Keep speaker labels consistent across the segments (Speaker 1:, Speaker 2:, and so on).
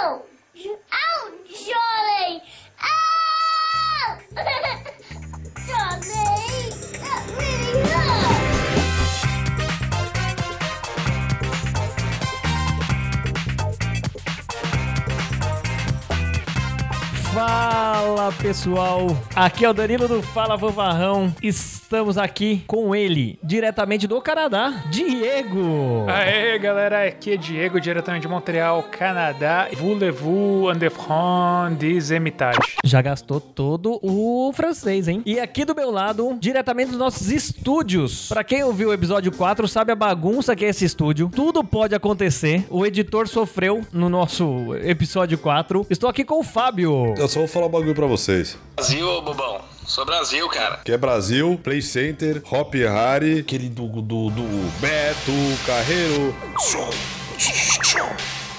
Speaker 1: Ow! Johnny! That really hurt!
Speaker 2: Fala pessoal, aqui é o Danilo do Fala Vovarrão. Estamos aqui com ele, diretamente do Canadá, Diego.
Speaker 3: Aê, galera, aqui é Diego, diretamente de Montreal, Canadá. Voulez-vous France des Hermitage?
Speaker 2: Já gastou todo o francês, hein? E aqui do meu lado, diretamente dos nossos estúdios. Pra quem ouviu o episódio 4, sabe a bagunça que é esse estúdio. Tudo pode acontecer. O editor sofreu no nosso episódio 4. Estou aqui com o Fábio.
Speaker 4: Eu só vou falar um bagulho pra vocês.
Speaker 5: Brasil, ô bobão. Sou Brasil, cara.
Speaker 4: Que é Brasil, Play Center, Hop Harry, aquele do, do, do Beto, Carreiro.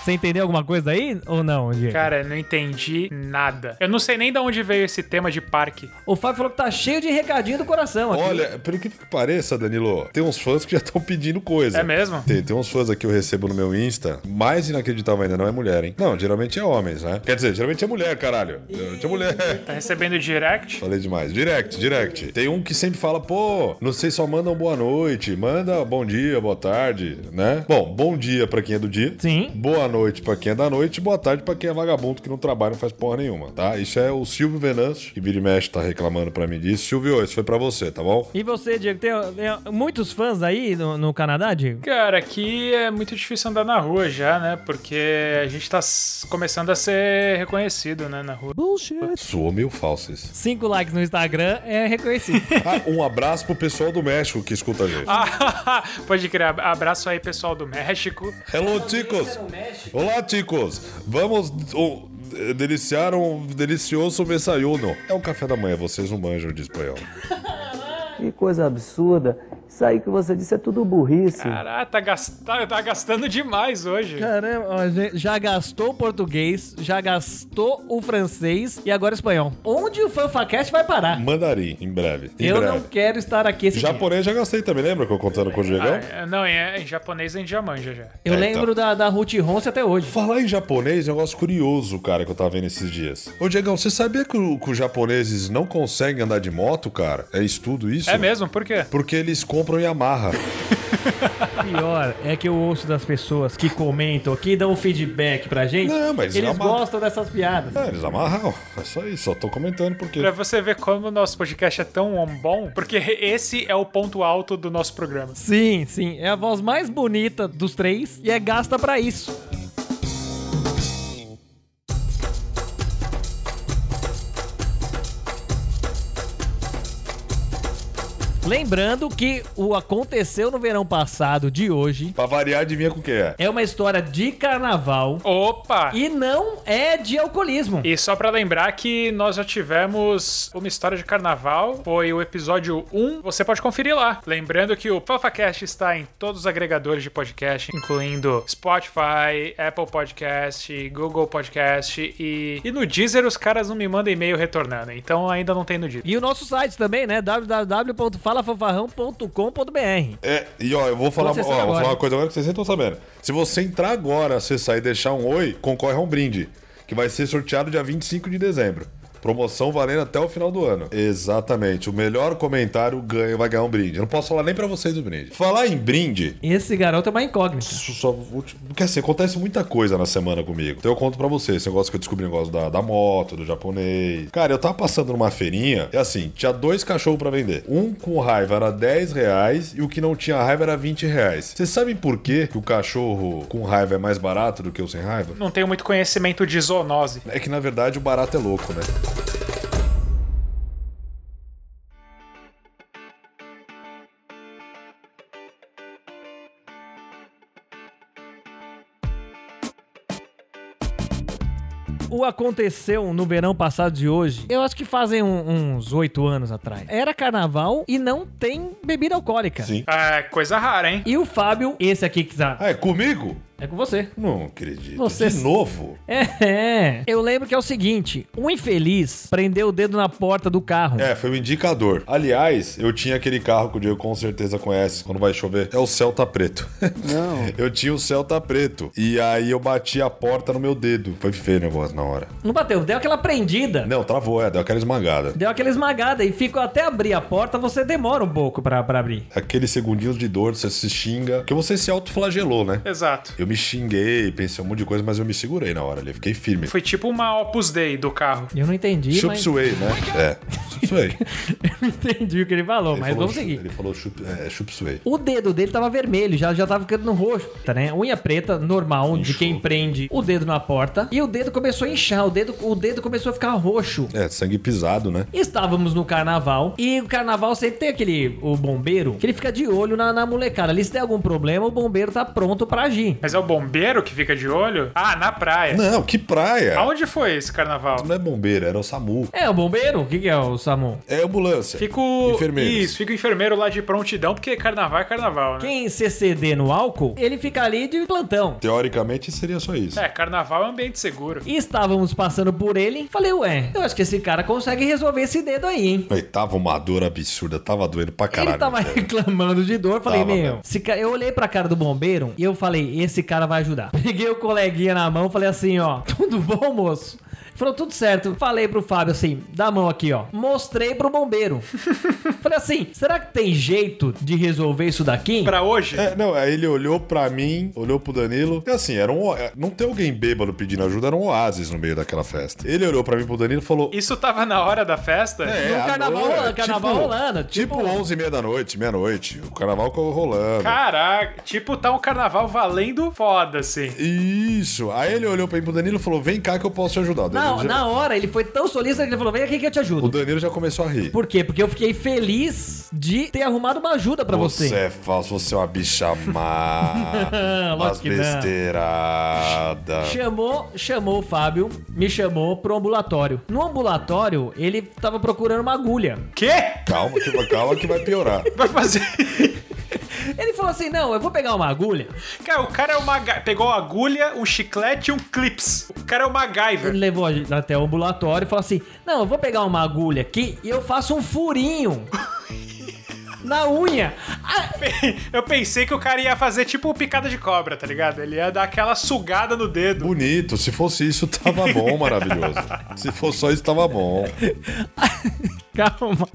Speaker 2: Você entendeu alguma coisa aí ou não, Diego?
Speaker 3: Cara, não entendi nada. Eu não sei nem de onde veio esse tema de parque.
Speaker 2: O Fábio falou que tá cheio de recadinho do coração aqui.
Speaker 4: Olha, pelo que pareça, Danilo, tem uns fãs que já estão pedindo coisa.
Speaker 3: É mesmo?
Speaker 4: Tem, tem uns fãs aqui que eu recebo no meu Insta. Mais inacreditável ainda não é mulher, hein? Não, geralmente é homens, né? Quer dizer, geralmente é mulher, caralho. Geralmente é mulher.
Speaker 3: Tá recebendo direct?
Speaker 4: Falei demais. Direct, direct. Tem um que sempre fala, pô, não sei, só mandam boa noite, manda bom dia, boa tarde, né? Bom, bom dia pra quem é do dia.
Speaker 2: Sim.
Speaker 4: Boa noite pra quem é da noite, boa tarde pra quem é vagabundo que não trabalha, não faz porra nenhuma, tá? Isso é o Silvio Venâncio, que vira e mexe tá reclamando pra mim disso. Silvio, isso foi pra você, tá bom?
Speaker 2: E você, Diego, tem, tem muitos fãs aí no, no Canadá, Diego?
Speaker 3: Cara, aqui é muito difícil andar na rua já, né? Porque a gente tá começando a ser reconhecido, né, na rua.
Speaker 4: Soou meio falso isso.
Speaker 2: Cinco likes no Instagram é reconhecido.
Speaker 4: Ah, um abraço pro pessoal do México que escuta a gente.
Speaker 3: Ah, pode crer. Abraço aí, pessoal do México.
Speaker 4: Hello, chicos! Olá, chicos! Vamos oh, deliciar um delicioso desayuno. É o café da manhã, vocês não manjam de espanhol.
Speaker 6: Que coisa absurda. Isso aí que você disse é tudo burrice.
Speaker 3: Caraca, tá, gast- tá- tá gastando demais hoje.
Speaker 2: Caramba, já- gastou o português, já gastou o francês e agora o espanhol. Onde o FanfaCast vai parar?
Speaker 4: Mandarim, em breve. Em
Speaker 2: Eu
Speaker 4: breve.
Speaker 2: não quero estar aqui esse dia.
Speaker 4: Japonês já gastei também, lembra que eu contando com o Diegão?
Speaker 3: Ah, não, em, em japonês a gente já manja já.
Speaker 2: Eu
Speaker 4: É,
Speaker 2: lembro da, da Ruth Ronce até hoje.
Speaker 4: Falar em japonês é um negócio curioso, cara, que eu tava vendo esses dias. Ô, Diegão, você sabia que, o- que os japoneses não conseguem andar de moto, cara? É estudo isso?
Speaker 3: É mesmo? Por quê?
Speaker 4: Porque eles compram Yamaha.
Speaker 2: Pior é que eu ouço das pessoas que comentam, que dão feedback pra gente.
Speaker 4: Não, mas
Speaker 2: eles gostam dessas piadas.
Speaker 4: É, eles amarram. É só isso, só tô comentando porque.
Speaker 3: Pra você ver como o nosso podcast é tão bom, porque esse é o ponto alto do nosso programa.
Speaker 2: Sim, sim. É a voz mais bonita dos três e é gasta pra isso. Lembrando que o aconteceu no verão passado de hoje
Speaker 4: Pra variar, adivinha com o que é?
Speaker 2: é uma história de carnaval
Speaker 3: Opa!
Speaker 2: e não é de alcoolismo.
Speaker 3: E só pra lembrar que nós já tivemos uma história de carnaval, foi o episódio 1, você pode conferir lá. Lembrando que o FafaCast está em todos os agregadores de podcast, incluindo Spotify, Apple Podcast, Google Podcast e, e no Deezer os caras não me mandam e-mail retornando, então ainda não tem no Deezer.
Speaker 2: E o nosso site também, né? www.falafofarrão.com.br.
Speaker 4: É, e ó, eu vou falar, ó,
Speaker 2: Vou
Speaker 4: falar uma coisa agora que vocês estão sabendo. Se você entrar agora, acessar e deixar um oi, concorre a um brinde, que vai ser sorteado dia 25 de dezembro. Promoção valendo até o final do ano. Exatamente. O melhor comentário ganha, vai ganhar um brinde. Eu não posso falar nem pra vocês do brinde. Falar em brinde,
Speaker 2: Esse garoto é uma incógnita.
Speaker 4: Isso Só, porque assim, acontece muita coisa na semana comigo. Então eu conto pra vocês. Esse negócio que eu descobri, negócio da, da moto, do japonês. Cara, eu tava passando numa feirinha e assim, tinha dois cachorros pra vender. Um com raiva era 10 reais e o que não tinha raiva era 20 reais. Vocês sabem por quê que o cachorro com raiva é mais barato do que o sem raiva?
Speaker 3: Não tenho muito conhecimento de zoonose.
Speaker 4: É que na verdade o barato é louco, né?
Speaker 2: O aconteceu no verão passado de hoje, eu acho que fazem um- uns oito anos atrás. Era carnaval e não tem bebida alcoólica.
Speaker 4: Sim.
Speaker 3: É coisa rara, hein?
Speaker 2: E o Fábio, esse aqui que tá.
Speaker 4: Ah, é comigo?
Speaker 2: É com você.
Speaker 4: Não acredito.
Speaker 2: Você-
Speaker 4: De novo?
Speaker 2: É, é. Eu lembro que é o seguinte: um infeliz prendeu o dedo na porta do carro.
Speaker 4: É, foi o indicador. Aliás, eu tinha aquele carro que o Diego com certeza conhece quando vai chover. É o Celta Preto.
Speaker 6: Não.
Speaker 4: eu tinha o Celta Preto. E aí eu bati a porta no meu dedo. Foi feio o negócio na hora.
Speaker 2: Não bateu, deu aquela prendida.
Speaker 4: Não, travou, é, deu aquela esmagada.
Speaker 2: Deu aquela esmagada e ficou até abrir a porta, você demora um pouco pra, pra abrir.
Speaker 4: Aqueles segundinhos de dor, você se xinga. Porque você se autoflagelou, né?
Speaker 3: Exato.
Speaker 4: Eu me xinguei, pensei um monte de coisa, mas eu me segurei na hora ali. Fiquei firme.
Speaker 3: Foi tipo uma Opus Dei do carro.
Speaker 2: Eu não entendi,
Speaker 4: Chup
Speaker 2: mas...
Speaker 4: Suey, né? É, Chup Suey.
Speaker 2: Eu não entendi o que ele falou,
Speaker 4: Ele
Speaker 2: mas
Speaker 4: falou
Speaker 2: vamos seguir.
Speaker 4: Ele falou Chup, é, Chup Suey.
Speaker 2: O dedo dele tava vermelho, já, já tava ficando no roxo, tá, né? Unha preta, normal, de
Speaker 4: Inchou.
Speaker 2: quem prende o dedo na porta. E o dedo começou a inchar, o dedo, o dedo começou a ficar roxo.
Speaker 4: É, sangue pisado, né?
Speaker 2: Estávamos no carnaval e o carnaval sempre tem aquele o bombeiro que ele fica de olho na, na molecada. Ali se der algum problema, o bombeiro tá pronto pra agir.
Speaker 3: Mas é o bombeiro que fica de olho? Ah, na praia.
Speaker 4: Não, que praia.
Speaker 3: Aonde foi esse carnaval?
Speaker 4: Não é bombeiro, era o SAMU.
Speaker 2: É, o bombeiro? O que, que é o Samu?
Speaker 4: É ambulância.
Speaker 3: Fica o...
Speaker 4: Enfermeiros.
Speaker 3: Isso, fica o enfermeiro lá de prontidão, porque carnaval é carnaval, né?
Speaker 2: Quem CCD no álcool, ele fica ali de plantão.
Speaker 4: Teoricamente seria só isso.
Speaker 3: É, carnaval é um ambiente seguro.
Speaker 2: E estávamos passando por ele. Falei, ué, eu acho que esse cara consegue resolver esse dedo aí, hein?
Speaker 4: Tava uma dor absurda, tava doendo pra caralho.
Speaker 2: ele tava reclamando de dor. Falei,
Speaker 4: Tava,
Speaker 2: meu, ca- eu olhei pra cara do bombeiro e eu falei, esse cara vai ajudar. Peguei o coleguinha na mão, falei assim, ó, tudo bom, moço? Falou tudo certo. Falei pro Fábio assim, dá a mão aqui, ó. Mostrei pro bombeiro. falei assim, será que tem jeito de resolver isso daqui?
Speaker 3: Pra hoje?
Speaker 4: É, não, aí ele olhou pra mim, olhou pro Danilo. E assim, era um. o- é, Não tem alguém bêbado pedindo ajuda, era um oásis no meio daquela festa. Ele olhou pra mim pro Danilo e falou.
Speaker 3: Isso tava na hora da festa?
Speaker 4: É,
Speaker 2: No
Speaker 4: à
Speaker 2: carnaval
Speaker 4: noite,
Speaker 2: rolando, carnaval rolando,
Speaker 4: Tipo,
Speaker 2: tipo-
Speaker 4: 11 e meia da noite, meia-noite. O carnaval rolando.
Speaker 3: Caraca, tipo, tá um carnaval valendo foda, assim.
Speaker 4: Isso. Aí ele olhou pra mim pro Danilo e falou: Vem cá que eu posso te ajudar. O Danilo,
Speaker 2: Na,
Speaker 4: já...
Speaker 2: na hora, ele foi tão solista que ele falou, vem aqui que eu te
Speaker 4: o
Speaker 2: ajudo.
Speaker 4: Danilo já começou a rir.
Speaker 2: Por quê? Porque eu fiquei feliz de ter arrumado uma ajuda pra
Speaker 4: Você
Speaker 2: você.
Speaker 4: é falso, você é uma bicha má. umas besteiradas.
Speaker 2: Chamou, chamou o Fábio, me chamou pro ambulatório. No ambulatório, ele tava procurando uma agulha.
Speaker 3: Quê?
Speaker 4: Calma que, vai- calma que vai piorar.
Speaker 3: Vai fazer.
Speaker 2: Ele falou assim: não, eu vou pegar uma agulha.
Speaker 3: Cara, o cara é uma. Pegou a agulha, um chiclete e um clips. O cara é o
Speaker 2: Ele
Speaker 3: MacGyver.
Speaker 2: levou a gente até o ambulatório e falou assim: não, eu vou pegar uma agulha aqui e eu faço um furinho. Na unha. Ah,
Speaker 3: Eu pensei que o cara ia fazer tipo picada de cobra, tá ligado? Ele ia dar aquela sugada no dedo.
Speaker 4: Bonito, se fosse isso, tava bom, maravilhoso. Se fosse só isso, tava bom.
Speaker 2: calma.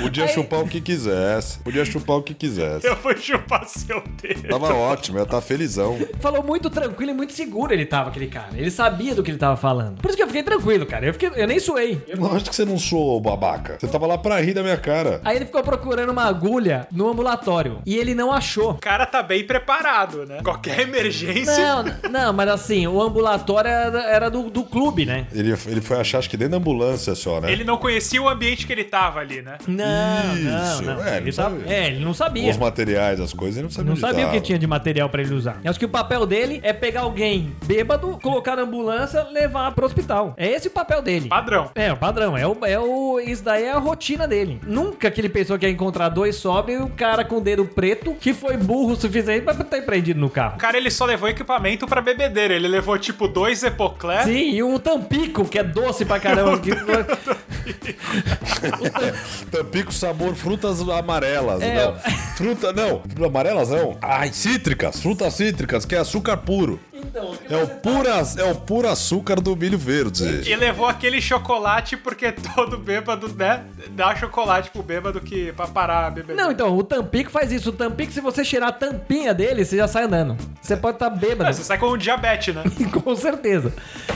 Speaker 4: Podia
Speaker 2: Aí-
Speaker 4: chupar o que quisesse. Podia chupar o que quisesse.
Speaker 3: Eu vou chupar seu dedo.
Speaker 4: Tava ótimo, eu tava felizão.
Speaker 2: Falou muito tranquilo e muito seguro ele tava, aquele cara. Ele sabia do que ele tava falando. Por isso que eu fiquei tranquilo, cara. Eu, fiquei, eu nem suei.
Speaker 4: Lógico que você não sou babaca. Você tava lá pra rir da minha cara.
Speaker 2: Aí ele ficou procurando uma agulha no ambulatório. E ele não achou.
Speaker 3: O cara tá bem preparado, né? Qualquer emergência.
Speaker 2: Não, não, mas assim, o ambulatório era, era do, do clube, né?
Speaker 4: Ele, ele foi achar, acho que dentro da ambulância só, né?
Speaker 3: Ele não conhecia o ambiente que ele tava ali, né?
Speaker 2: Não,
Speaker 4: Isso,
Speaker 2: não, não.
Speaker 4: é,
Speaker 2: ele
Speaker 4: sabia.
Speaker 2: é, ele não sabia.
Speaker 4: Os materiais, as coisas, ele não sabia
Speaker 2: Não sabia o que tinha de material pra ele usar. Eu acho que o papel dele é pegar alguém bêbado, colocar na ambulância, levar pro hospital. É esse o papel dele.
Speaker 3: Padrão.
Speaker 2: É, o padrão. É o, é o, isso daí é a rotina dele. Nunca que ele pensou que ia encontrar dois sóbrios e um cara com o dedo preto que foi burro o suficiente pra estar prendido no carro.
Speaker 3: O cara ele só levou equipamento pra bebedeira. Ele levou tipo dois Epoclé.
Speaker 2: Sim, e um tampico, que é doce pra caramba.
Speaker 4: Tampico sabor frutas amarelas.
Speaker 2: É,
Speaker 4: não. Fruta, não. Amarelas não. Ai, cítricas. Frutas cítricas, que é açúcar puro.
Speaker 2: Então,
Speaker 4: É o, pura, é o puro açúcar do milho verde.
Speaker 3: E levou aquele chocolate porque todo bêbado, né? Dá chocolate pro bêbado que, pra parar a bebedeira.
Speaker 2: Não, então, o Tampico faz isso. O Tampico, se você cheirar a tampinha dele, você já sai andando. Você pode estar bêbado.
Speaker 3: Ah, Você sai com um diabetes, né?
Speaker 2: Com certeza.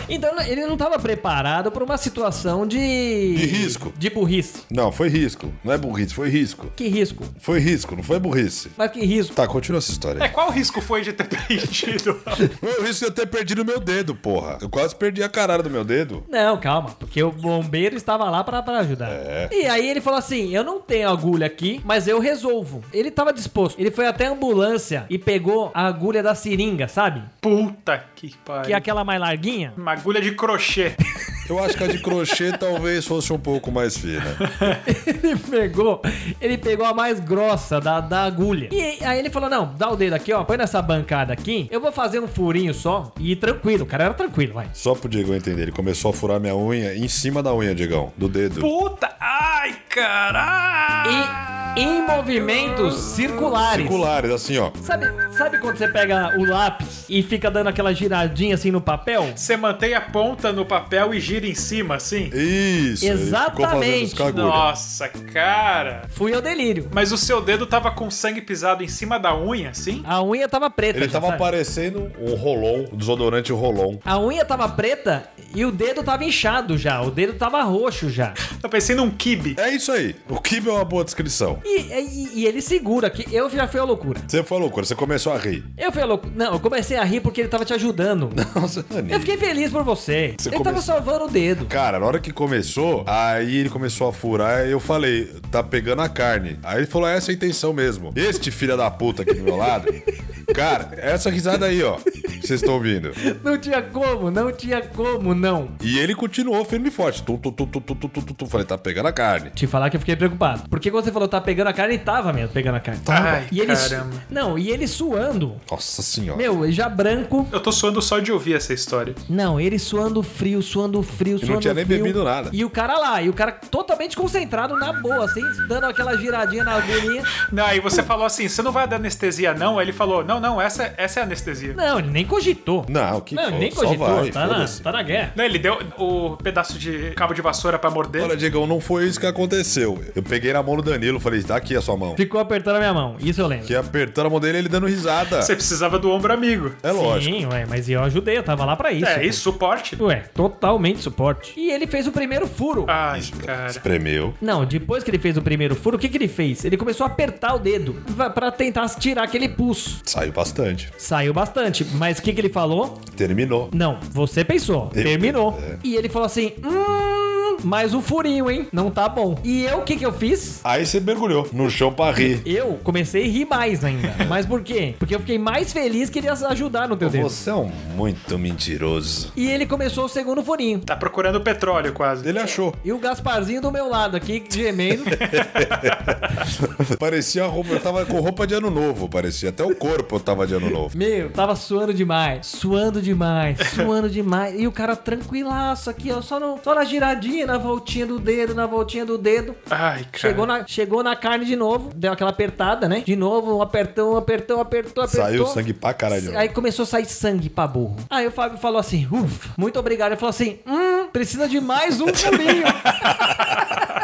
Speaker 2: Então, ele não estava preparado para uma situação de...
Speaker 4: De risco.
Speaker 2: De burrice.
Speaker 4: Não, foi risco. Não é burrice, foi risco.
Speaker 2: Que risco?
Speaker 4: Foi risco, não foi burrice.
Speaker 2: Mas que risco?
Speaker 4: Tá, continua essa história.
Speaker 3: É, qual o risco foi de ter perdido?
Speaker 4: O risco de eu ter perdido meu dedo, porra. Eu quase perdi a caralho do meu dedo.
Speaker 2: Não, calma. Porque o bombeiro estava lá para pra ajudar.
Speaker 4: É.
Speaker 2: E aí ele falou assim, eu não tenho agulha aqui, mas eu resolvo. Ele estava disposto. Ele foi até a ambulância e pegou a agulha da seringa, sabe?
Speaker 3: Puta que pariu.
Speaker 2: Que é aquela mais larguinha.
Speaker 3: Uma agulha de crochê.
Speaker 4: Eu acho que a de crochê talvez fosse um pouco mais fina.
Speaker 2: ele pegou, ele pegou a mais grossa da, da agulha. E aí ele falou: não, dá o dedo aqui, ó, põe nessa bancada aqui. Eu vou fazer um furinho só e tranquilo. O cara era tranquilo, vai.
Speaker 4: Só pro Diego entender, ele começou a furar minha unha em cima da unha, Diegão, do dedo.
Speaker 3: Puta! Ai, caralho!
Speaker 2: E em movimentos circulares.
Speaker 4: Circulares, assim, ó.
Speaker 2: Sabe, sabe quando você pega o lápis e fica dando aquela giradinha assim no papel?
Speaker 3: Você mantém a ponta no papel e gira em cima, assim?
Speaker 4: Isso.
Speaker 2: Exatamente.
Speaker 3: Nossa, cara.
Speaker 2: Fui ao delírio.
Speaker 3: Mas o seu dedo tava com sangue pisado em cima da unha, assim?
Speaker 2: A unha tava preta.
Speaker 4: Ele
Speaker 2: já,
Speaker 4: tava
Speaker 2: sabe?
Speaker 4: parecendo um rolon, um desodorante rolon.
Speaker 2: A unha tava preta e o dedo tava inchado já. O dedo tava roxo já.
Speaker 3: Tá parecendo um kibe.
Speaker 4: É isso aí. O Kibe é uma boa descrição.
Speaker 2: E, e- e ele segura que eu já fui a loucura.
Speaker 4: Você falou, quando você começou a rir.
Speaker 2: Eu fui a loucura. Não, eu comecei a rir porque ele tava te ajudando.
Speaker 4: Nossa,
Speaker 2: Eu fiquei feliz por você.
Speaker 4: Você
Speaker 2: ele tava salvando o dedo.
Speaker 4: Cara, na hora que começou, aí ele começou a furar e eu falei, tá pegando a carne. Aí ele falou, é essa é a intenção mesmo. Este filho da puta aqui do meu lado. Cara, essa risada aí, ó. que Vocês estão ouvindo.
Speaker 2: Não tinha como, não tinha como, não.
Speaker 4: E ele continuou firme e forte. Tum, tum, tum, tum, tum, tum, tum, tum. Falei, tá pegando a carne.
Speaker 2: Te falar que eu fiquei preocupado. Porque quando você falou tá pegando a carne, tava mesmo pegando a carne. Tava.
Speaker 3: Ai,
Speaker 2: e ele,
Speaker 3: caramba.
Speaker 2: Não, e ele suando.
Speaker 4: Nossa senhora.
Speaker 2: Meu, já branco.
Speaker 3: Eu tô suando só de ouvir essa história.
Speaker 2: Não, ele suando frio, suando frio suando
Speaker 4: não tinha nem
Speaker 2: frio.
Speaker 4: bebido nada.
Speaker 2: E o cara lá, e o cara totalmente concentrado na boa, assim, dando aquela giradinha na agulhinha.
Speaker 3: Não, aí você falou assim, você não vai dar anestesia não? Aí ele falou, não, não, essa, essa é a anestesia.
Speaker 2: Não, ele nem cogitou.
Speaker 4: Não, que
Speaker 2: Não, ele nem
Speaker 4: só
Speaker 2: cogitou.
Speaker 4: vai,
Speaker 2: tá, na, tá na guerra.
Speaker 3: Não, ele deu o pedaço de cabo de vassoura pra morder.
Speaker 4: Olha, Diegão, não foi isso que aconteceu. Eu peguei na mão do Danilo, falei, tá aqui a sua mão.
Speaker 2: Ficou apertando a minha mão, isso eu lembro.
Speaker 4: Que apertando a mão dele, ele dando risada.
Speaker 3: Você precisava do ombro amigo.
Speaker 4: É lógico.
Speaker 2: Sim, ué, mas eu ajudei, eu tava lá pra isso.
Speaker 3: É, isso, suporte.
Speaker 2: Ué, totalmente suporte. E ele fez o primeiro furo.
Speaker 3: Ai, cara.
Speaker 4: Espremeu.
Speaker 2: Não, depois que ele fez o primeiro furo, o que, que ele fez? Ele começou a apertar o dedo pra- pra tentar tirar aquele pulso.
Speaker 4: Saiu bastante.
Speaker 2: Saiu bastante, mas o que, que ele falou?
Speaker 4: Terminou.
Speaker 2: Não, você pensou.
Speaker 4: Eu-
Speaker 2: Terminou.
Speaker 4: é.
Speaker 2: E ele falou assim: hum, mais um furinho, hein? Não tá bom. E eu, o que, que eu fiz?
Speaker 4: Aí você mergulhou no chão pra rir.
Speaker 2: Eu comecei a rir mais ainda. Mas por quê? Porque eu fiquei mais feliz que ele ia ajudar no teu dedo.
Speaker 4: Você é um muito mentiroso.
Speaker 2: E ele começou o segundo furinho.
Speaker 3: Tá procurando petróleo quase.
Speaker 4: Ele achou.
Speaker 2: E o Gasparzinho do meu lado aqui, gemendo.
Speaker 4: Parecia a roupa. Eu tava com roupa de ano novo, parecia. Até o corpo eu tava de ano novo.
Speaker 2: Meu, tava suando demais. Suando demais. Suando demais. E o cara tranquilaço aqui, ó. Só, no, só na giradinha, na voltinha do dedo, na voltinha do dedo.
Speaker 3: Ai, cara.
Speaker 2: Chegou na, chegou na carne de novo. Deu aquela apertada, né? De novo, um apertão, apertão, apertou, apertou.
Speaker 4: Saiu sangue pra caralho.
Speaker 2: Aí começou a sair sangue pra burro. Aí o Fábio falou assim: ufa, muito obrigado. Ele falou assim: hum, precisa de mais um furinho.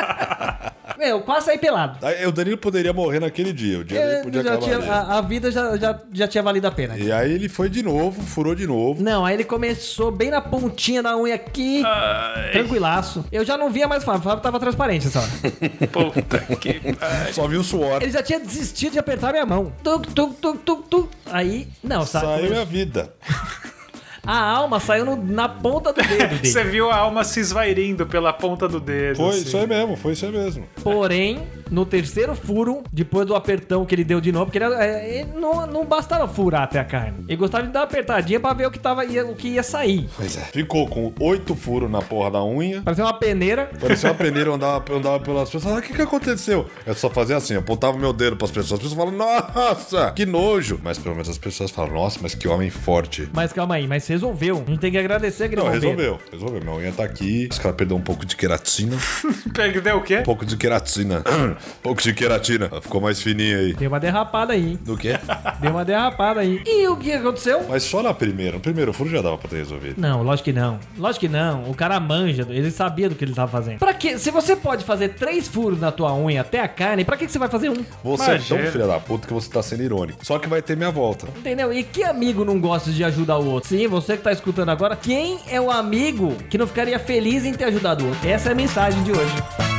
Speaker 2: Meu, quase saí pelado.
Speaker 4: Aí o Danilo poderia morrer naquele dia. O dia
Speaker 2: É,
Speaker 4: dele podia
Speaker 2: já
Speaker 4: acabar
Speaker 2: tinha-
Speaker 4: ali.
Speaker 2: a, a vida já, já, já tinha valido a pena.
Speaker 4: E aí ele foi de novo, furou de novo.
Speaker 2: Não, aí ele começou bem na pontinha da unha aqui,
Speaker 3: Ai,
Speaker 2: tranquilaço. Eu já não via mais o Fábio, o Fábio tava transparente essa hora.
Speaker 3: puta que... Ai.
Speaker 4: Só viu suor.
Speaker 2: Ele já tinha desistido de apertar minha mão. Tuk, tuk, tuk, tuk, tuk. Aí, não, sabe?
Speaker 4: Saiu a vida.
Speaker 2: A alma saiu no- na ponta do dedo dele.
Speaker 3: Você viu a alma se esvairindo pela ponta do dedo.
Speaker 4: Foi
Speaker 3: assim.
Speaker 4: isso aí mesmo, foi isso aí mesmo.
Speaker 2: Porém, no terceiro furo, depois do apertão que ele deu de novo, porque ele, é, ele não, não bastava furar até a carne. Ele gostava de dar uma apertadinha pra ver o que, tava, ia, o que ia sair.
Speaker 4: Pois é. Ficou com oito furos na porra da unha.
Speaker 2: Parecia uma peneira.
Speaker 4: Parecia uma peneira, eu andava, eu andava pelas pessoas. Ah, o que que aconteceu? Eu só fazia assim, eu apontava meu dedo pras pessoas. As pessoas falam, nossa, que nojo. Mas pelo menos as pessoas falam, nossa, mas que homem forte.
Speaker 2: Mas calma aí, mas resolveu. Não tem que agradecer aquele
Speaker 4: Não, resolveu, resolveu. Minha unha tá aqui. Os caras perdeu um pouco de queratina.
Speaker 3: Perdeu o quê?
Speaker 4: Um pouco de queratina. pouco de queratina. Ela Ficou mais fininha aí.
Speaker 2: Deu uma derrapada aí.
Speaker 4: Do quê?
Speaker 2: Deu uma derrapada aí. E o que aconteceu?
Speaker 4: Mas só na primeira. No primeiro furo já dava pra ter resolvido.
Speaker 2: Não, lógico que não. Lógico que não. O cara manja, ele sabia do que ele tava fazendo. Pra quê? Se você pode fazer três furos na tua unha até a carne, pra que que você vai fazer um?
Speaker 4: Você é
Speaker 3: Imagina.
Speaker 4: tão filha da puta que você tá sendo irônico. Só que vai ter minha volta.
Speaker 2: Entendeu? E que amigo não gosta de ajudar o outro? Sim, você que tá escutando agora, quem é o amigo que não ficaria feliz em ter ajudado o outro? Essa é a mensagem de hoje.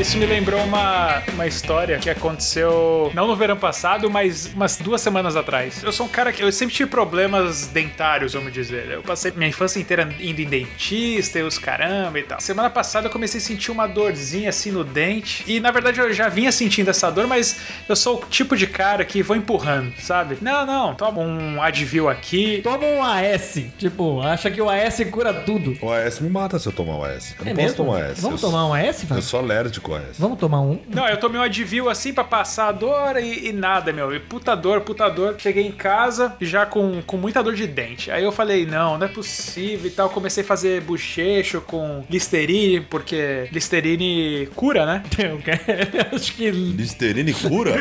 Speaker 3: Isso me lembrou uma, uma história que aconteceu não no verão passado, mas umas duas semanas atrás. Eu sou um cara que eu sempre tive problemas dentários, vamos dizer. Eu passei minha infância inteira indo em dentista e os caramba e tal. Semana passada eu comecei a sentir uma dorzinha assim no dente. E na verdade eu já vinha sentindo essa dor, mas eu sou o tipo de cara que vou empurrando, sabe? Não, não, toma um Advil aqui.
Speaker 2: Toma um AS. Tipo, acha que o AS cura tudo.
Speaker 4: O AS me mata se eu tomar o AS. Eu não
Speaker 2: É
Speaker 4: posso
Speaker 2: mesmo?
Speaker 4: tomar AS.
Speaker 2: Vamos
Speaker 4: eu,
Speaker 2: tomar um AS,
Speaker 4: Eu sou alérgico AS.
Speaker 2: Vamos tomar um.
Speaker 3: Não, eu tomei um Advil assim pra passar a dor e, e nada, meu. E puta dor, puta dor. Cheguei em casa já com, com muita dor de dente. Aí eu falei, não, não é possível e tal. Comecei a fazer bochecho com Listerine, porque Listerine cura, né?
Speaker 2: Eu acho que.
Speaker 4: Listerine cura?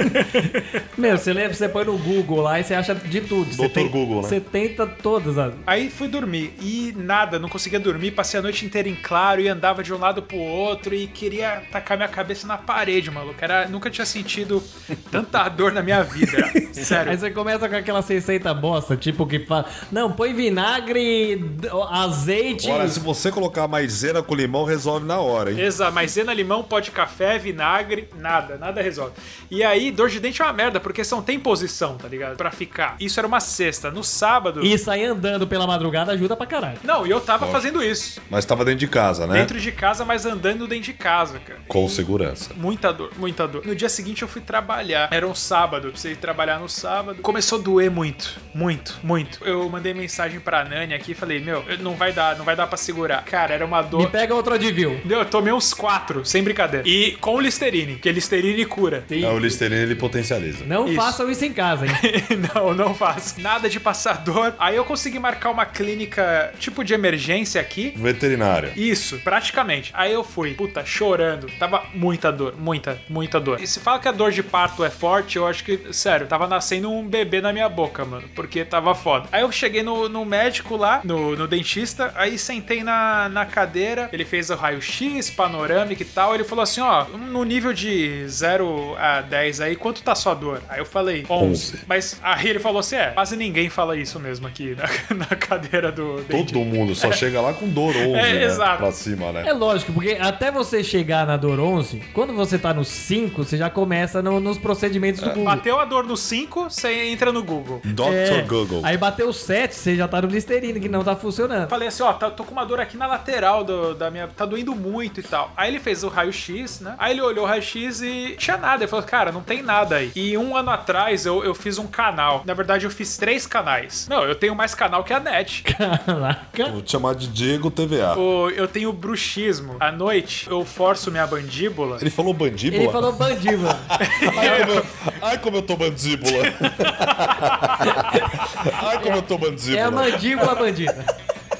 Speaker 2: Meu, você lembra? Você põe no Google lá e você acha de tudo. Você
Speaker 4: Doutor
Speaker 2: tem-
Speaker 4: Google, né?
Speaker 2: Você tenta todas as.
Speaker 3: Aí fui dormir e nada, não conseguia dormir, passei a noite inteira em claro e andava de um lado pro outro e queria tacar minha cabeça na parede, maluco. Era, nunca tinha sentido tanta dor na minha vida. Sério.
Speaker 2: Aí você começa com aquela receita bosta, tipo que fala. Não, põe vinagre, azeite.
Speaker 4: Olha, se você colocar maisena com limão, resolve na hora, hein?
Speaker 3: Exato, maisena, limão, pó de café, vinagre, nada, nada resolve. E aí, dor de dente é uma merda, porque você não tem posição, tá ligado? Pra ficar. Isso era uma sexta. No sábado.
Speaker 2: E sair andando pela madrugada ajuda pra caralho.
Speaker 3: Não, e eu tava fazendo isso.
Speaker 4: Mas tava dentro de casa, né?
Speaker 3: Dentro de casa, mas andando dentro de casa, cara.
Speaker 4: Com segurança.
Speaker 3: Muita dor, muita dor. No dia seguinte eu fui trabalhar. Era um sábado, eu precisei trabalhar no sábado. Começou a doer muito, muito, muito. Eu mandei mensagem pra Nani aqui e falei: Meu, não vai dar, não vai dar pra segurar. Cara, era uma
Speaker 2: Me
Speaker 3: dor.
Speaker 2: pega outro Advil.
Speaker 3: Deu, eu tomei uns quatro, sem brincadeira. E com o Listerine, que Listerine cura.
Speaker 2: Sim.
Speaker 4: É, o Listerine ele potencializa.
Speaker 2: Não
Speaker 3: Isso.
Speaker 2: façam isso em casa, hein?
Speaker 3: não, não faço. Nada de passar dor. Aí eu consegui marcar uma clínica tipo de emergência aqui.
Speaker 4: Veterinário.
Speaker 3: Isso, praticamente. Aí eu fui, puta, chorando. Tava muita dor, muita, muita dor. E se fala que a dor de parto é forte, eu acho que, sério, tava nascendo um bebê na minha boca, mano. Porque tava foda. Aí eu cheguei no, no médico lá, no, no dentista, aí sentei na, na cadeira. Ele fez o raio-x, panorâmica e tal. Ele falou assim: ó, no nível de 0 a 10 aí, quanto tá sua dor? Aí eu falei, 11.
Speaker 4: Onze.
Speaker 3: Mas aí ele falou assim: é, quase ninguém fala isso mesmo aqui na, na cadeira do dentista.
Speaker 4: Todo mundo só chega lá com dor 11,
Speaker 3: É,
Speaker 4: né?
Speaker 3: exato.
Speaker 4: Pra cima, né?
Speaker 2: É lógico, porque até você chegar na dor 11, quando você tá no 5, você já começa no- nos procedimentos do Google.
Speaker 3: Bateu a dor no 5, você entra no Google.
Speaker 4: Dr.
Speaker 2: É.
Speaker 4: Google.
Speaker 2: Aí bateu 7, você já tá no Listerine, que não tá funcionando.
Speaker 3: Falei assim, ó, tá- tô com uma dor aqui na lateral do- da minha. Tá doendo muito e tal. Aí ele fez o raio-x, né? Aí ele olhou o raio-x e tinha nada. Ele falou, cara, não tem nada aí. E um ano atrás eu, eu fiz um canal. Na verdade, eu fiz três canais. Não, eu tenho mais canal que a net.
Speaker 2: Caraca.
Speaker 4: Vou te chamar de Diego TVA.
Speaker 3: O- eu tenho bruxismo. À noite, eu forço minha mandíbula.
Speaker 4: Ele falou mandíbula?
Speaker 2: Ele falou mandíbula.
Speaker 4: Ai como, eu, ai, como eu tô mandíbula. ai, como eu tô mandíbula.
Speaker 2: É a mandíbula bandida.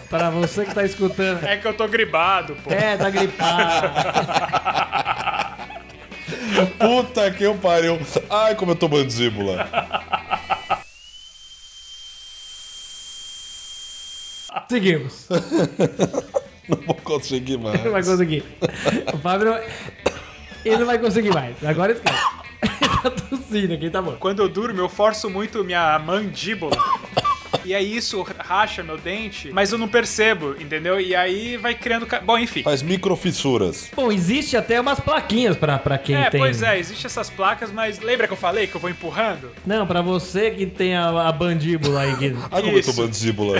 Speaker 2: Pra você que tá escutando.
Speaker 3: É que eu tô gribado, pô.
Speaker 2: É, tá gripado.
Speaker 4: Puta que eu pariu. Ai, como eu tô mandíbula.
Speaker 2: Seguimos.
Speaker 4: Não vou conseguir mais.
Speaker 2: Não vai conseguir. O Fábio não... Ele não vai conseguir mais. Agora esquece. Ele tá tossindo aqui, tá bom.
Speaker 3: Quando eu durmo, eu forço muito minha mandíbula. E aí isso racha meu dente, mas eu não percebo, entendeu? E aí vai criando. ca- Bom, enfim.
Speaker 4: Faz microfissuras.
Speaker 2: Bom, existe até umas plaquinhas pra, pra quem
Speaker 3: É,
Speaker 2: tem.
Speaker 3: pois é, existem essas placas, mas lembra que eu falei que eu vou empurrando?
Speaker 2: Não, pra você que tem a, a bandíbula aí. Que...
Speaker 4: Ai, como eu
Speaker 3: Isso.
Speaker 4: tô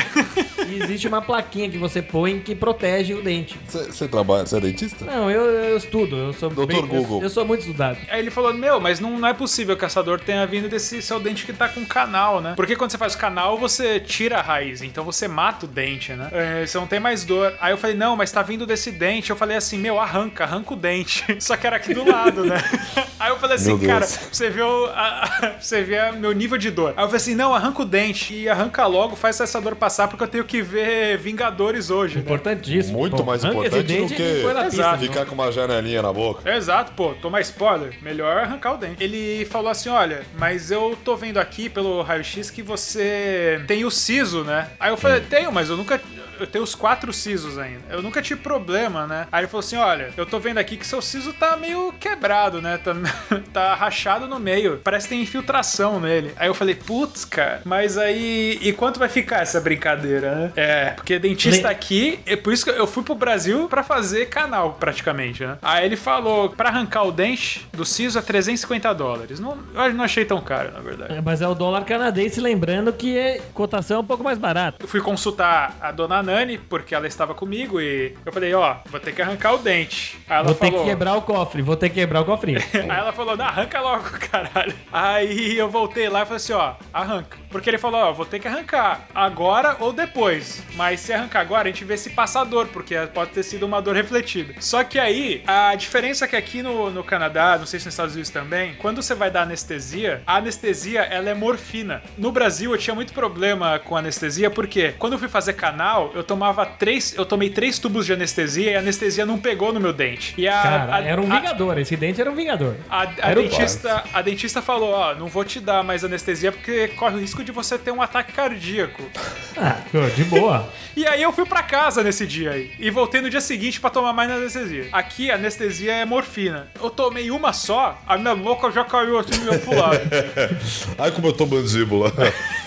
Speaker 2: existe uma plaquinha que você põe que protege o dente.
Speaker 4: Você trabalha, você é dentista?
Speaker 2: Não, eu, eu estudo. Eu sou
Speaker 4: Doutor
Speaker 2: bem- eu-
Speaker 4: Google.
Speaker 2: Eu, sou muito estudado.
Speaker 3: Aí ele falou: Meu, mas não, não é possível que essa dor tenha vindo desse seu dente que tá com canal, né? Porque quando você faz o canal, você tira a raiz, então você mata o dente, né? É, você não tem mais dor. Aí eu falei: Não, mas tá vindo desse dente. Eu falei assim: Meu, arranca, arranca o dente. Só que era aqui do lado, né? Aí eu falei assim. Cara, você vê o a- a- você vê meu nível de dor. Aí eu falei assim: Não, arranca o dente e arranca logo, faz essa dor passar, porque eu tenho que ver Vingadores hoje, né?
Speaker 2: Importantíssimo.
Speaker 4: Muito
Speaker 2: Pô,
Speaker 4: mais
Speaker 2: esse
Speaker 4: importante do que
Speaker 2: pista,
Speaker 4: ficar com uma janelinha na boca.
Speaker 3: Exato, pô, tomar spoiler, melhor arrancar o dente. Ele falou assim: olha, mas eu tô vendo aqui pelo raio-x que você tem o siso, né? Aí eu falei, tenho, mas eu nunca. Eu tenho os quatro sisos ainda. Eu nunca tive problema, né? Aí ele falou assim: olha, eu tô vendo aqui que seu siso tá meio quebrado, né? Tá, tá rachado no meio. Parece que tem infiltração nele. Aí eu falei, putz, cara, mas aí. E quanto vai ficar essa brincadeira, né? É, porque dentista aqui, é por isso que eu fui pro Brasil pra fazer canal, praticamente, né? Aí ele falou: pra arrancar o dente do siso é 350 dólares. Não, eu não achei tão caro, na verdade.
Speaker 2: É, Mas é o dólar canadense, lembrando que é cotação é um pouco mais barata.
Speaker 3: Eu fui consultar a dona Nani, porque ela estava comigo, e eu falei, ó, vou ter que arrancar o dente. Aí ela
Speaker 2: Vou ter
Speaker 3: falou.
Speaker 2: que quebrar o cofre, vou ter que quebrar o cofrinho.
Speaker 3: Aí ela falou, não, arranca logo, caralho. Aí eu voltei lá e falei assim, ó, arranca. Porque ele falou, ó, vou ter que arrancar agora ou depois. Mas se arrancar agora, a gente vê se passa a dor, porque pode ter sido uma dor refletida. Só que aí, a diferença é que aqui no, no Canadá, não sei se nos Estados Unidos também, quando você vai dar anestesia, a anestesia, ela é morfina. No Brasil, eu tinha muito problema com anestesia, porque quando eu fui fazer canal, eu tomava três, eu tomei três tubos de anestesia e a anestesia não pegou no meu dente. E a,
Speaker 2: Cara,
Speaker 3: a-
Speaker 2: era um
Speaker 3: a-
Speaker 2: vingador, esse dente era um vingador.
Speaker 3: a, a
Speaker 2: Era o
Speaker 3: dentista, a dentista falou, ó, não vou te dar mais anestesia porque corre o risco de você ter um ataque cardíaco.
Speaker 2: Ah, de boa.
Speaker 3: E aí eu fui pra casa nesse dia aí e voltei no dia seguinte pra tomar mais anestesia. Aqui a anestesia é morfina. Eu tomei uma só, a minha boca já caiu assim meio pro lado.
Speaker 4: Ai, como eu tô mandíbula.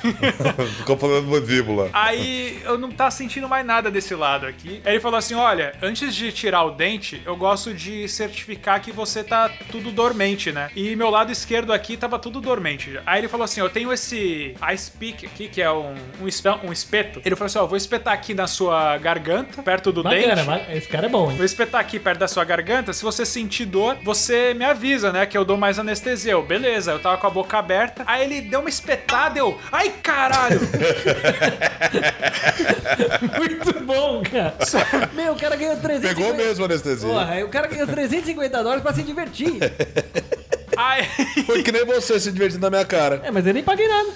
Speaker 4: Ficou falando mandíbula.
Speaker 3: Aí eu não tava sentindo mais nada desse lado aqui. Aí ele falou assim: olha, antes de tirar o dente, eu gosto de certificar que você tá tudo dormente, né? E meu lado esquerdo aqui tava tudo dormente. Aí ele falou assim: eu tenho esse ice pick aqui, que é um, um, um espeto. Ele falou assim: ó, eu vou espetar aqui na sua garganta, perto do
Speaker 2: Bacana,
Speaker 3: dente.
Speaker 2: esse cara é bom, hein?
Speaker 3: Vou espetar aqui perto da sua garganta. Se você sentir dor, você me avisa, né? Que eu dou mais anestesia. Eu, beleza, eu tava com a boca aberta. Aí ele deu uma espetada, eu. Ai, caralho!
Speaker 2: Muito bom, cara. Meu, o cara ganhou 350...
Speaker 4: Pegou mesmo a anestesia.
Speaker 2: Porra, o cara ganhou 350 dólares pra se divertir.
Speaker 3: Aí,
Speaker 4: Foi que nem você se divertindo na minha cara.
Speaker 2: É, mas eu nem paguei nada.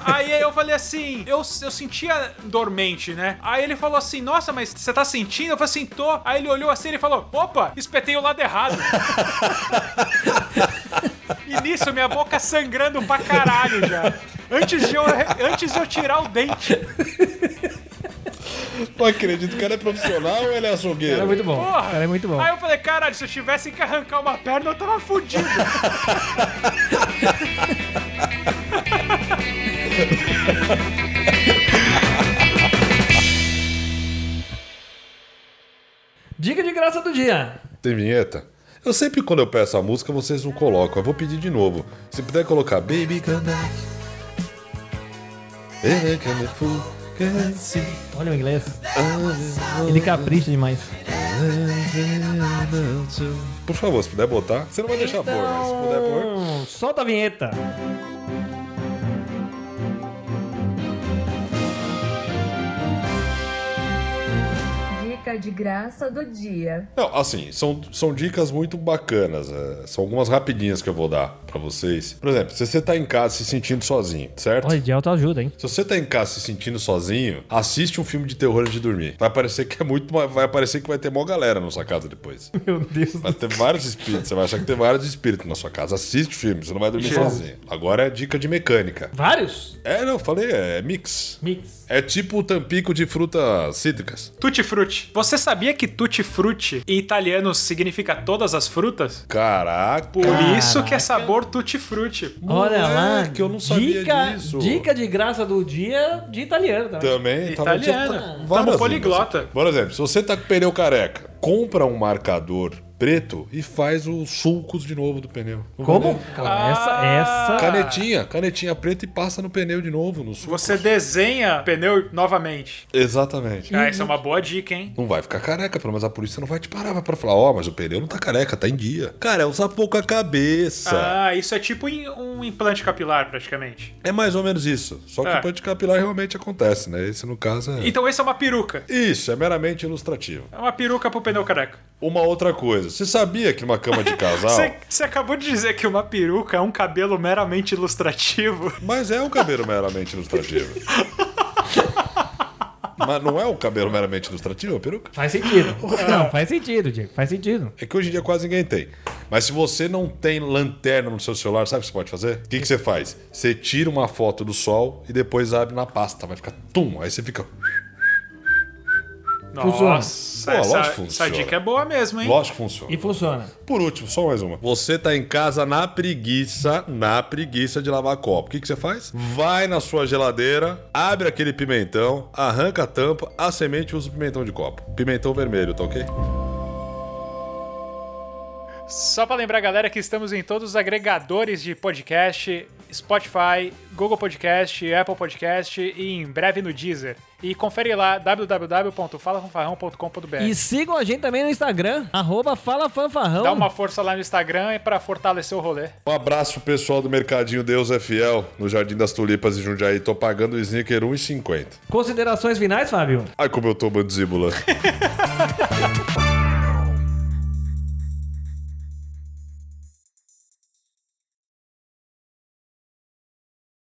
Speaker 3: aí eu falei assim, eu, eu sentia dormente, né? Aí ele falou assim, nossa, mas você tá sentindo? Eu falei assim, tô. Aí ele olhou assim e falou, opa, espetei o lado errado. e nisso, minha boca sangrando pra caralho já. Antes de eu, antes de eu tirar o dente.
Speaker 4: Não acredito, o cara é profissional ou ele é açougueiro?
Speaker 2: cara é muito bom.
Speaker 3: Porra.
Speaker 2: cara é muito bom.
Speaker 3: Aí eu falei, caralho, se eu tivesse que arrancar uma perna, eu tava fudido.
Speaker 2: Dica de graça do dia.
Speaker 4: Tem vinheta? Eu sempre, quando eu peço a música, vocês não colocam. Eu vou pedir de novo. Se puder colocar Baby Can I-
Speaker 2: Olha o inglês. Ele capricha demais.
Speaker 4: Por favor, se puder botar. Você não vai deixar pôr, mas se puder pôr.
Speaker 2: Então, solta a vinheta.
Speaker 7: Dica de graça do dia.
Speaker 4: Não, assim, são, são dicas muito bacanas. é, são algumas rapidinhas que eu vou dar pra vocês. Por exemplo, se você tá em casa se sentindo sozinho, certo?
Speaker 2: Olha, de autoajuda, hein?
Speaker 4: Se você tá em casa se sentindo sozinho, assiste um filme de terror antes de dormir. Vai parecer que é muito. Vai parecer que vai ter mó galera na sua casa depois.
Speaker 2: Meu Deus.
Speaker 4: Vai ter vários espíritos. Você vai achar que tem vários espíritos na sua casa. Assiste o filme, você não vai dormir sozinho. Agora é dica de mecânica.
Speaker 2: Vários?
Speaker 4: É, não, eu falei, é mix.
Speaker 2: Mix.
Speaker 4: É tipo o tampico de frutas cítricas.
Speaker 3: Tutti frutti. Você sabia que tutti frutti em italiano significa todas as frutas?
Speaker 4: Caraca.
Speaker 3: Por isso que é sabor tutti frutti.
Speaker 2: Olha lá.
Speaker 4: Moleque, eu não sabia
Speaker 2: dica,
Speaker 4: disso.
Speaker 2: Dica de graça do dia de italiano, tá?
Speaker 4: Também
Speaker 3: Italiana.
Speaker 4: tinha-
Speaker 3: Tamo poliglota.
Speaker 4: Por exemplo, se você tá com pneu careca, compra um marcador preto e faz os sulcos de novo do pneu.
Speaker 2: Como? Calma, essa, essa.
Speaker 4: Canetinha, canetinha preta e passa no pneu de novo, no sulco.
Speaker 3: Você desenha pneu novamente.
Speaker 4: Exatamente.
Speaker 3: Ah, isso é uma boa dica, hein?
Speaker 4: Não vai ficar careca, pelo menos a polícia não vai te parar vai pra falar, ó, mas o pneu não tá careca, tá em dia. Cara, é usar pouca cabeça.
Speaker 3: Ah, isso é tipo um implante capilar, praticamente.
Speaker 4: É mais ou menos isso. Só que
Speaker 3: É.
Speaker 4: o implante capilar realmente acontece, né? Esse no caso é.
Speaker 3: Então esse é uma peruca.
Speaker 4: Isso, é meramente ilustrativo.
Speaker 3: É uma peruca pro pneu careca.
Speaker 4: Uma outra coisa. Você sabia que numa cama de casal.
Speaker 3: Você você acabou de dizer que uma peruca é um cabelo meramente ilustrativo.
Speaker 4: Mas é um cabelo meramente ilustrativo. Mas não é um cabelo meramente ilustrativo, a peruca?
Speaker 2: Faz sentido. Não, faz sentido, Diego. Faz sentido.
Speaker 4: É que hoje em dia quase ninguém tem. Mas se você não tem lanterna no seu celular, sabe o que você pode fazer? O que, que você faz? Você tira uma foto do sol e depois abre na pasta. Vai ficar tum. Aí você fica.
Speaker 2: Funciona.
Speaker 3: Nossa,
Speaker 4: Pô,
Speaker 3: essa,
Speaker 4: lógico que
Speaker 3: essa
Speaker 4: funciona.
Speaker 3: dica é boa mesmo, hein?
Speaker 4: Lógico que funciona.
Speaker 2: E funciona.
Speaker 4: Por último, só mais uma. Você tá em casa na preguiça, na preguiça de lavar copo. O que, que você faz? Vai na sua geladeira, abre aquele pimentão, arranca a tampa, a semente e usa o pimentão de copo. Pimentão vermelho, tá ok?
Speaker 3: Só pra lembrar, galera, que estamos em todos os agregadores de podcast, Spotify, Google Podcast, Apple Podcast e em breve no Deezer. E confere lá www.falafanfarrão.com.br.
Speaker 2: E sigam a gente também no Instagram, arroba Fala Fanfarrão.
Speaker 3: Dá uma força lá no Instagram e pra fortalecer o rolê.
Speaker 4: Um abraço pro pessoal do Mercadinho Deus é Fiel, no Jardim das Tulipas em Jundiaí. Tô pagando o sneaker 1,50.
Speaker 2: Considerações finais, Fábio?
Speaker 4: Ai, como eu tô mandíbula.